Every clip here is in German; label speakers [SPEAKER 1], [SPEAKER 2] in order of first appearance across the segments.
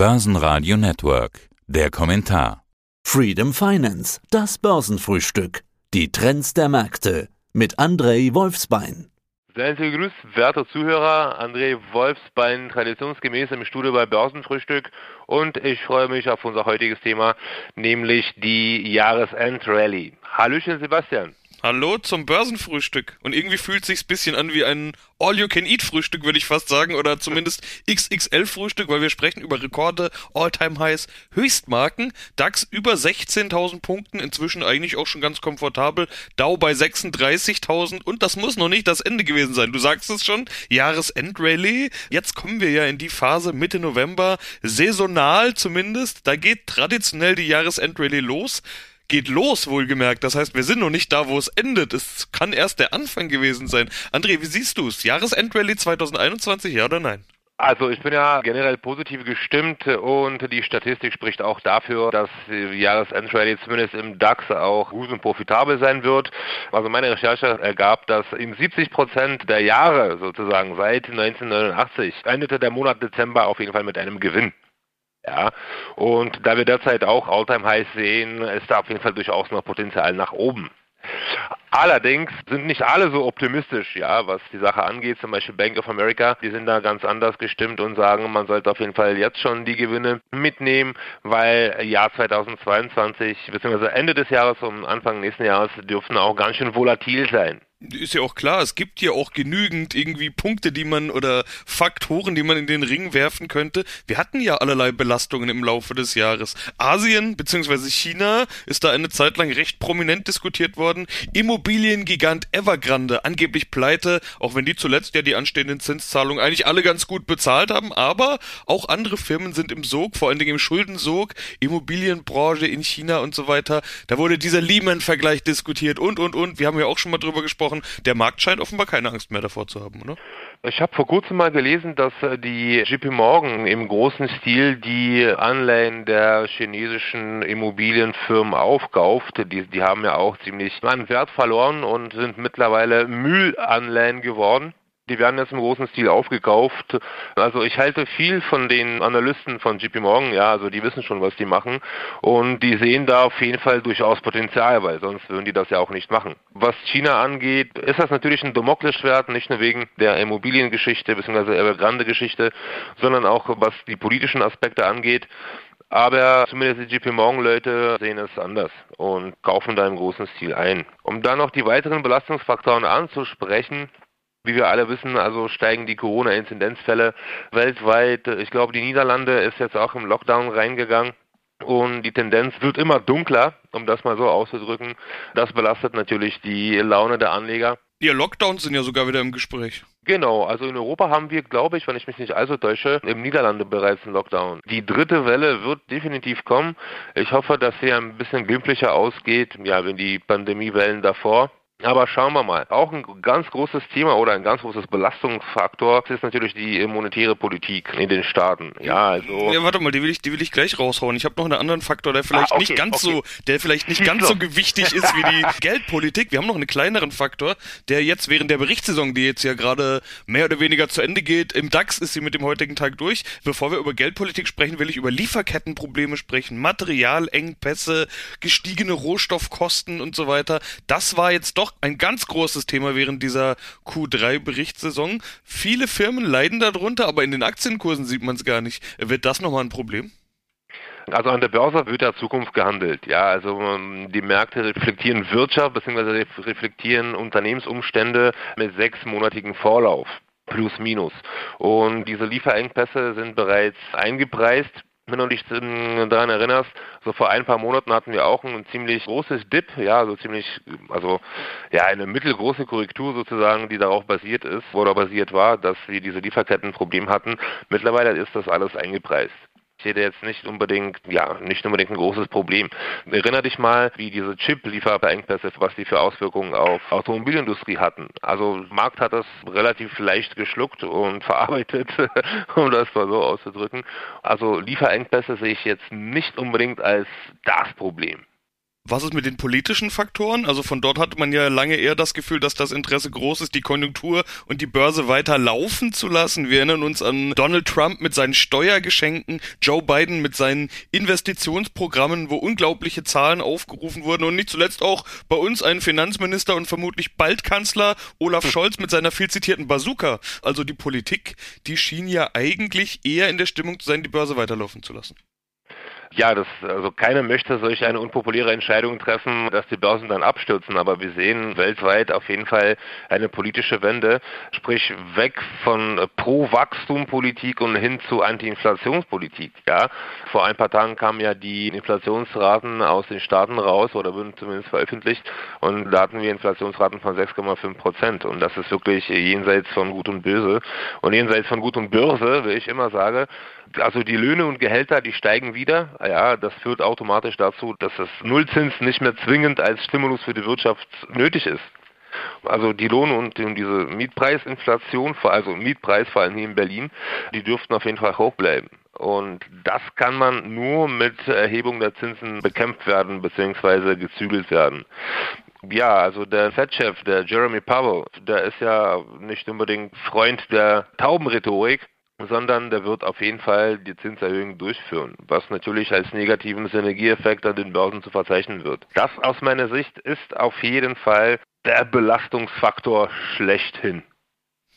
[SPEAKER 1] Börsenradio Network. Der Kommentar.
[SPEAKER 2] Freedom Finance, das Börsenfrühstück. Die Trends der Märkte mit Andrei Wolfsbein.
[SPEAKER 3] Seien Sie gegrüßt, werte Zuhörer. André Wolfsbein, traditionsgemäß im Studio bei Börsenfrühstück. Und ich freue mich auf unser heutiges Thema, nämlich die Jahresend-Rally. Hallöchen, Sebastian.
[SPEAKER 4] Hallo zum Börsenfrühstück. Und irgendwie fühlt sich's bisschen an wie ein All-You-Can-Eat-Frühstück, würde ich fast sagen, oder zumindest XXL-Frühstück, weil wir sprechen über Rekorde, All-Time-Highs, Höchstmarken, DAX über 16.000 Punkten, inzwischen eigentlich auch schon ganz komfortabel, Dow bei 36.000 und das muss noch nicht das Ende gewesen sein. Du sagst es schon, Jahresend-Rallye. Jetzt kommen wir ja in die Phase Mitte November, saisonal zumindest. Da geht traditionell die Jahresend-Rallye los geht los, wohlgemerkt. Das heißt, wir sind noch nicht da, wo es endet. Es kann erst der Anfang gewesen sein. André, wie siehst du es? Jahresendrallye 2021, ja oder nein?
[SPEAKER 3] Also ich bin ja generell positiv gestimmt und die Statistik spricht auch dafür, dass die Jahresendrallye zumindest im DAX auch gut und profitabel sein wird. Also meine Recherche ergab, dass in 70 Prozent der Jahre sozusagen seit 1989 endete der Monat Dezember auf jeden Fall mit einem Gewinn. Ja, und da wir derzeit auch Alltime Highs sehen, ist da auf jeden Fall durchaus noch Potenzial nach oben. Allerdings sind nicht alle so optimistisch, ja, was die Sache angeht. Zum Beispiel Bank of America, die sind da ganz anders gestimmt und sagen, man sollte auf jeden Fall jetzt schon die Gewinne mitnehmen, weil Jahr 2022 bzw. Ende des Jahres und Anfang nächsten Jahres dürften auch ganz schön volatil sein
[SPEAKER 4] ist ja auch klar, es gibt ja auch genügend irgendwie Punkte, die man oder Faktoren, die man in den Ring werfen könnte. Wir hatten ja allerlei Belastungen im Laufe des Jahres. Asien bzw. China ist da eine Zeit lang recht prominent diskutiert worden. Immobiliengigant Evergrande, angeblich pleite, auch wenn die zuletzt ja die anstehenden Zinszahlungen eigentlich alle ganz gut bezahlt haben, aber auch andere Firmen sind im Sog, vor allen Dingen im Schuldensog, Immobilienbranche in China und so weiter. Da wurde dieser Lehman-Vergleich diskutiert und und und. Wir haben ja auch schon mal drüber gesprochen. Der Markt scheint offenbar keine Angst mehr davor zu haben, oder?
[SPEAKER 3] Ich habe vor kurzem mal gelesen, dass äh, die JP Morgan im großen Stil die Anleihen der chinesischen Immobilienfirmen aufkauft. Die, die haben ja auch ziemlich an Wert verloren und sind mittlerweile Müllanleihen geworden die werden jetzt im großen Stil aufgekauft. Also ich halte viel von den Analysten von JP Morgan, ja, also die wissen schon, was die machen und die sehen da auf jeden Fall durchaus Potenzial, weil sonst würden die das ja auch nicht machen. Was China angeht, ist das natürlich ein Damoklesschwert, nicht nur wegen der Immobiliengeschichte bzw. Evergrande-Geschichte, sondern auch was die politischen Aspekte angeht. Aber zumindest die JP Morgan Leute sehen es anders und kaufen da im großen Stil ein. Um dann noch die weiteren Belastungsfaktoren anzusprechen, wie wir alle wissen, also steigen die Corona-Inzidenzfälle weltweit. Ich glaube, die Niederlande ist jetzt auch im Lockdown reingegangen. Und die Tendenz wird immer dunkler, um das mal so auszudrücken. Das belastet natürlich die Laune der Anleger.
[SPEAKER 4] Ja, Lockdowns sind ja sogar wieder im Gespräch.
[SPEAKER 3] Genau, also in Europa haben wir, glaube ich, wenn ich mich nicht allzu täusche, im Niederlande bereits einen Lockdown. Die dritte Welle wird definitiv kommen. Ich hoffe, dass sie ein bisschen glimpflicher ausgeht, ja, wenn die Pandemiewellen davor. Aber schauen wir mal. Auch ein ganz großes Thema oder ein ganz großes Belastungsfaktor ist natürlich die monetäre Politik in den Staaten. Ja, also.
[SPEAKER 4] Ja, warte mal, die will ich, die will ich gleich raushauen. Ich habe noch einen anderen Faktor, der vielleicht ah, okay, nicht ganz okay. so, der vielleicht nicht ganz so gewichtig ist wie die Geldpolitik. Wir haben noch einen kleineren Faktor, der jetzt während der Berichtssaison, die jetzt ja gerade mehr oder weniger zu Ende geht, im DAX ist sie mit dem heutigen Tag durch. Bevor wir über Geldpolitik sprechen, will ich über Lieferkettenprobleme sprechen, Materialengpässe, gestiegene Rohstoffkosten und so weiter. Das war jetzt doch ein ganz großes Thema während dieser Q3-Berichtssaison. Viele Firmen leiden darunter, aber in den Aktienkursen sieht man es gar nicht. Wird das nochmal ein Problem?
[SPEAKER 3] Also an der Börse wird ja Zukunft gehandelt. Ja, also ähm, die Märkte reflektieren Wirtschaft bzw. reflektieren Unternehmensumstände mit sechsmonatigen Vorlauf plus minus. Und diese Lieferengpässe sind bereits eingepreist wenn du dich daran erinnerst, so vor ein paar Monaten hatten wir auch ein ziemlich großes Dip, ja, so ziemlich, also ja, eine mittelgroße Korrektur sozusagen, die darauf basiert ist, oder basiert war, dass wir diese Lieferkettenproblem hatten. Mittlerweile ist das alles eingepreist sehe da jetzt nicht unbedingt, ja, nicht unbedingt ein großes Problem. Erinner dich mal, wie diese Chip-Lieferengpässe, was die für Auswirkungen auf Automobilindustrie hatten. Also Markt hat das relativ leicht geschluckt und verarbeitet, um das mal so auszudrücken. Also Lieferengpässe sehe ich jetzt nicht unbedingt als das Problem.
[SPEAKER 4] Was ist mit den politischen Faktoren? Also von dort hatte man ja lange eher das Gefühl, dass das Interesse groß ist, die Konjunktur und die Börse weiter laufen zu lassen. Wir erinnern uns an Donald Trump mit seinen Steuergeschenken, Joe Biden mit seinen Investitionsprogrammen, wo unglaubliche Zahlen aufgerufen wurden und nicht zuletzt auch bei uns ein Finanzminister und vermutlich bald Kanzler Olaf hm. Scholz mit seiner viel zitierten Bazooka. Also die Politik, die schien ja eigentlich eher in der Stimmung zu sein, die Börse weiterlaufen zu lassen.
[SPEAKER 3] Ja, das, also keiner möchte solch eine unpopuläre Entscheidung treffen, dass die Börsen dann abstürzen, aber wir sehen weltweit auf jeden Fall eine politische Wende, sprich weg von Pro-Wachstum-Politik und hin zu Anti-Inflationspolitik. Ja, vor ein paar Tagen kamen ja die Inflationsraten aus den Staaten raus oder wurden zumindest veröffentlicht und da hatten wir Inflationsraten von 6,5 Prozent und das ist wirklich jenseits von Gut und Böse und jenseits von Gut und Börse, wie ich immer sage, also die Löhne und Gehälter, die steigen wieder. Ja, das führt automatisch dazu, dass das Nullzins nicht mehr zwingend als Stimulus für die Wirtschaft nötig ist. Also die Lohn- und diese Mietpreisinflation, also Mietpreis vor allem hier in Berlin, die dürften auf jeden Fall hoch bleiben. Und das kann man nur mit Erhebung der Zinsen bekämpft werden bzw. gezügelt werden. Ja, also der Fed-Chef, der Jeremy Powell, der ist ja nicht unbedingt Freund der Taubenrhetorik, sondern der wird auf jeden Fall die Zinserhöhung durchführen, was natürlich als negativen Synergieeffekt an den Börsen zu verzeichnen wird. Das aus meiner Sicht ist auf jeden Fall der Belastungsfaktor schlechthin.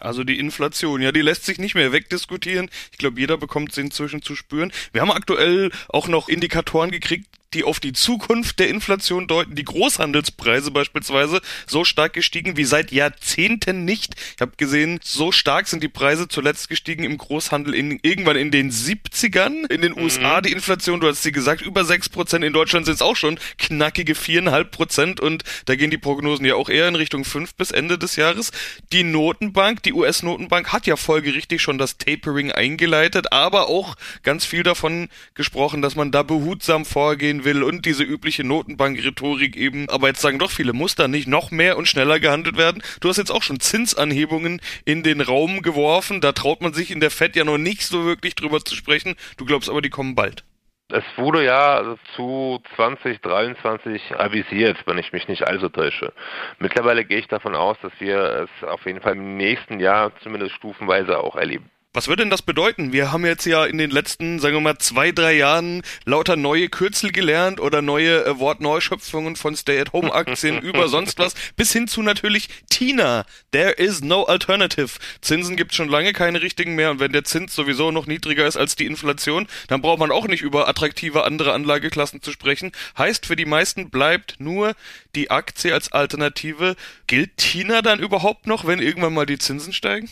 [SPEAKER 4] Also die Inflation, ja, die lässt sich nicht mehr wegdiskutieren. Ich glaube, jeder bekommt sie inzwischen zu spüren. Wir haben aktuell auch noch Indikatoren gekriegt, die auf die Zukunft der Inflation deuten. Die Großhandelspreise beispielsweise so stark gestiegen wie seit Jahrzehnten nicht. Ich habe gesehen, so stark sind die Preise zuletzt gestiegen im Großhandel in, irgendwann in den 70ern. In den USA mhm. die Inflation, du hast sie gesagt, über 6 Prozent. In Deutschland sind es auch schon knackige 4,5 Prozent und da gehen die Prognosen ja auch eher in Richtung 5 bis Ende des Jahres. Die Notenbank, die US-Notenbank hat ja folgerichtig schon das Tapering eingeleitet, aber auch ganz viel davon gesprochen, dass man da behutsam vorgehen will und diese übliche Notenbank-Rhetorik eben. Aber jetzt sagen doch viele, muss da nicht noch mehr und schneller gehandelt werden? Du hast jetzt auch schon Zinsanhebungen in den Raum geworfen. Da traut man sich in der FED ja noch nicht so wirklich drüber zu sprechen. Du glaubst aber, die kommen bald.
[SPEAKER 3] Es wurde ja zu 2023 avisiert, wenn ich mich nicht allzu täusche. Mittlerweile gehe ich davon aus, dass wir es auf jeden Fall im nächsten Jahr zumindest stufenweise auch erleben.
[SPEAKER 4] Was würde denn das bedeuten? Wir haben jetzt ja in den letzten, sagen wir mal, zwei, drei Jahren lauter neue Kürzel gelernt oder neue äh, Wortneuschöpfungen von Stay-at-Home-Aktien über sonst was, bis hin zu natürlich Tina. There is no alternative. Zinsen gibt schon lange keine richtigen mehr und wenn der Zins sowieso noch niedriger ist als die Inflation, dann braucht man auch nicht über attraktive andere Anlageklassen zu sprechen. Heißt, für die meisten bleibt nur die Aktie als Alternative. Gilt Tina dann überhaupt noch, wenn irgendwann mal die Zinsen steigen?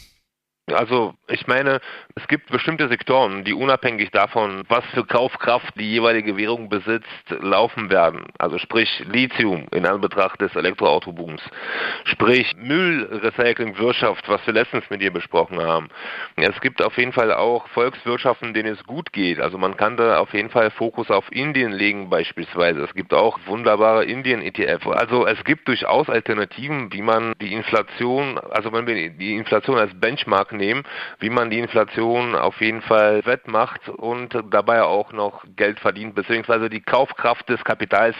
[SPEAKER 3] Also ich meine, es gibt bestimmte Sektoren, die unabhängig davon, was für Kaufkraft die jeweilige Währung besitzt, laufen werden. Also sprich Lithium in Anbetracht des Elektroautobooms, sprich Müllrecycling-Wirtschaft, was wir letztens mit dir besprochen haben. Es gibt auf jeden Fall auch Volkswirtschaften, denen es gut geht. Also man kann da auf jeden Fall Fokus auf Indien legen beispielsweise. Es gibt auch wunderbare Indien-ETF. Also es gibt durchaus Alternativen, wie man die Inflation, also wenn wir die Inflation als Benchmark nehmen, wie man die Inflation auf jeden Fall wettmacht und dabei auch noch Geld verdient, beziehungsweise die Kaufkraft des Kapitals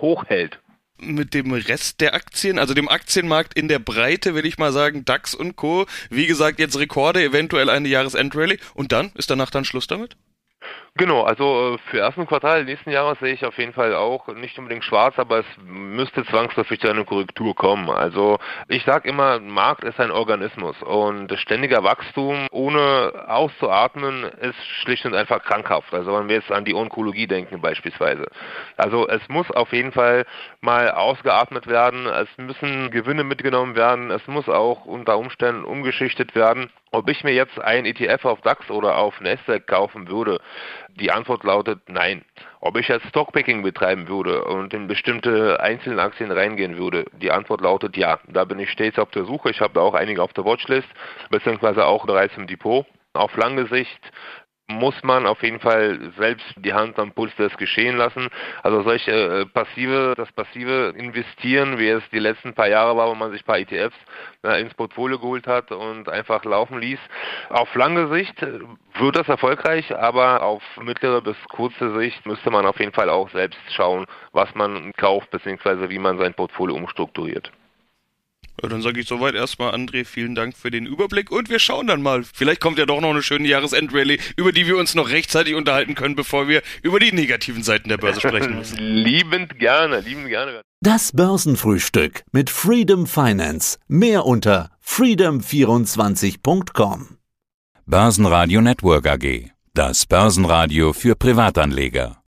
[SPEAKER 3] hochhält
[SPEAKER 4] mit dem Rest der Aktien, also dem Aktienmarkt in der Breite, will ich mal sagen, DAX und Co. Wie gesagt, jetzt Rekorde, eventuell eine Jahresendrallye und dann ist danach dann Schluss damit?
[SPEAKER 3] Genau, also äh, für ersten Quartal nächsten Jahres sehe ich auf jeden Fall auch nicht unbedingt schwarz, aber es müsste zwangsläufig zu einer Korrektur kommen. Also ich sage immer, Markt ist ein Organismus und ständiger Wachstum ohne auszuatmen ist schlicht und einfach krankhaft. Also wenn wir jetzt an die Onkologie denken beispielsweise. Also es muss auf jeden Fall mal ausgeatmet werden, es müssen Gewinne mitgenommen werden, es muss auch unter Umständen umgeschichtet werden. Ob ich mir jetzt ein ETF auf DAX oder auf Nasdaq kaufen würde, die Antwort lautet nein. Ob ich jetzt Stockpicking betreiben würde und in bestimmte einzelne Aktien reingehen würde, die Antwort lautet ja. Da bin ich stets auf der Suche. Ich habe da auch einige auf der Watchlist, beziehungsweise auch bereits im Depot. Auf lange Sicht muss man auf jeden Fall selbst die Hand am Puls des Geschehen lassen. Also solche äh, passive, das passive Investieren, wie es die letzten paar Jahre war, wo man sich ein paar ETFs äh, ins Portfolio geholt hat und einfach laufen ließ. Auf lange Sicht äh, wird das erfolgreich, aber auf mittlere bis kurze Sicht müsste man auf jeden Fall auch selbst schauen, was man kauft bzw. wie man sein Portfolio umstrukturiert.
[SPEAKER 4] Ja, dann sage ich soweit erstmal, André, vielen Dank für den Überblick und wir schauen dann mal. Vielleicht kommt ja doch noch eine schöne Jahresendrallye, über die wir uns noch rechtzeitig unterhalten können, bevor wir über die negativen Seiten der Börse sprechen müssen.
[SPEAKER 3] liebend gerne, liebend gerne.
[SPEAKER 2] Das Börsenfrühstück mit Freedom Finance. Mehr unter freedom24.com.
[SPEAKER 1] Börsenradio Network AG. Das Börsenradio für Privatanleger.